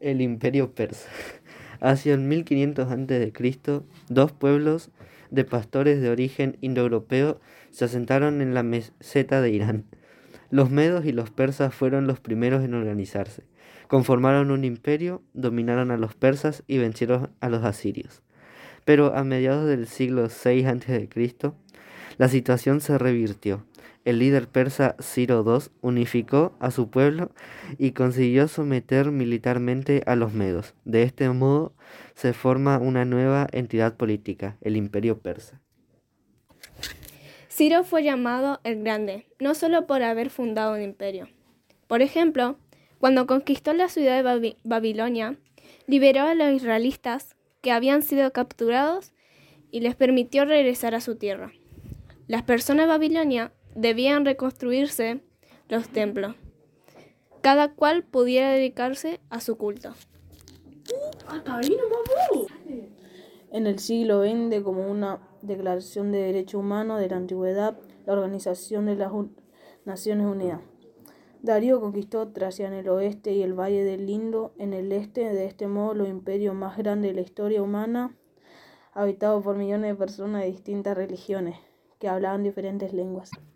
El imperio persa. Hacia el 1500 a.C., dos pueblos de pastores de origen indoeuropeo se asentaron en la meseta de Irán. Los medos y los persas fueron los primeros en organizarse. Conformaron un imperio, dominaron a los persas y vencieron a los asirios. Pero a mediados del siglo VI a.C., la situación se revirtió. El líder persa Ciro II unificó a su pueblo y consiguió someter militarmente a los medos. De este modo se forma una nueva entidad política, el imperio persa. Ciro fue llamado el Grande, no solo por haber fundado un imperio. Por ejemplo, cuando conquistó la ciudad de Babilonia, liberó a los israelitas que habían sido capturados y les permitió regresar a su tierra. Las personas de Babilonia debían reconstruirse los templos, cada cual pudiera dedicarse a su culto. En el siglo XX, como una declaración de derechos humanos de la antigüedad, la Organización de las Naciones Unidas. Darío conquistó Tracia en el oeste y el Valle del Indo en el este, de este modo los imperios más grandes de la historia humana, habitados por millones de personas de distintas religiones que hablaban diferentes lenguas.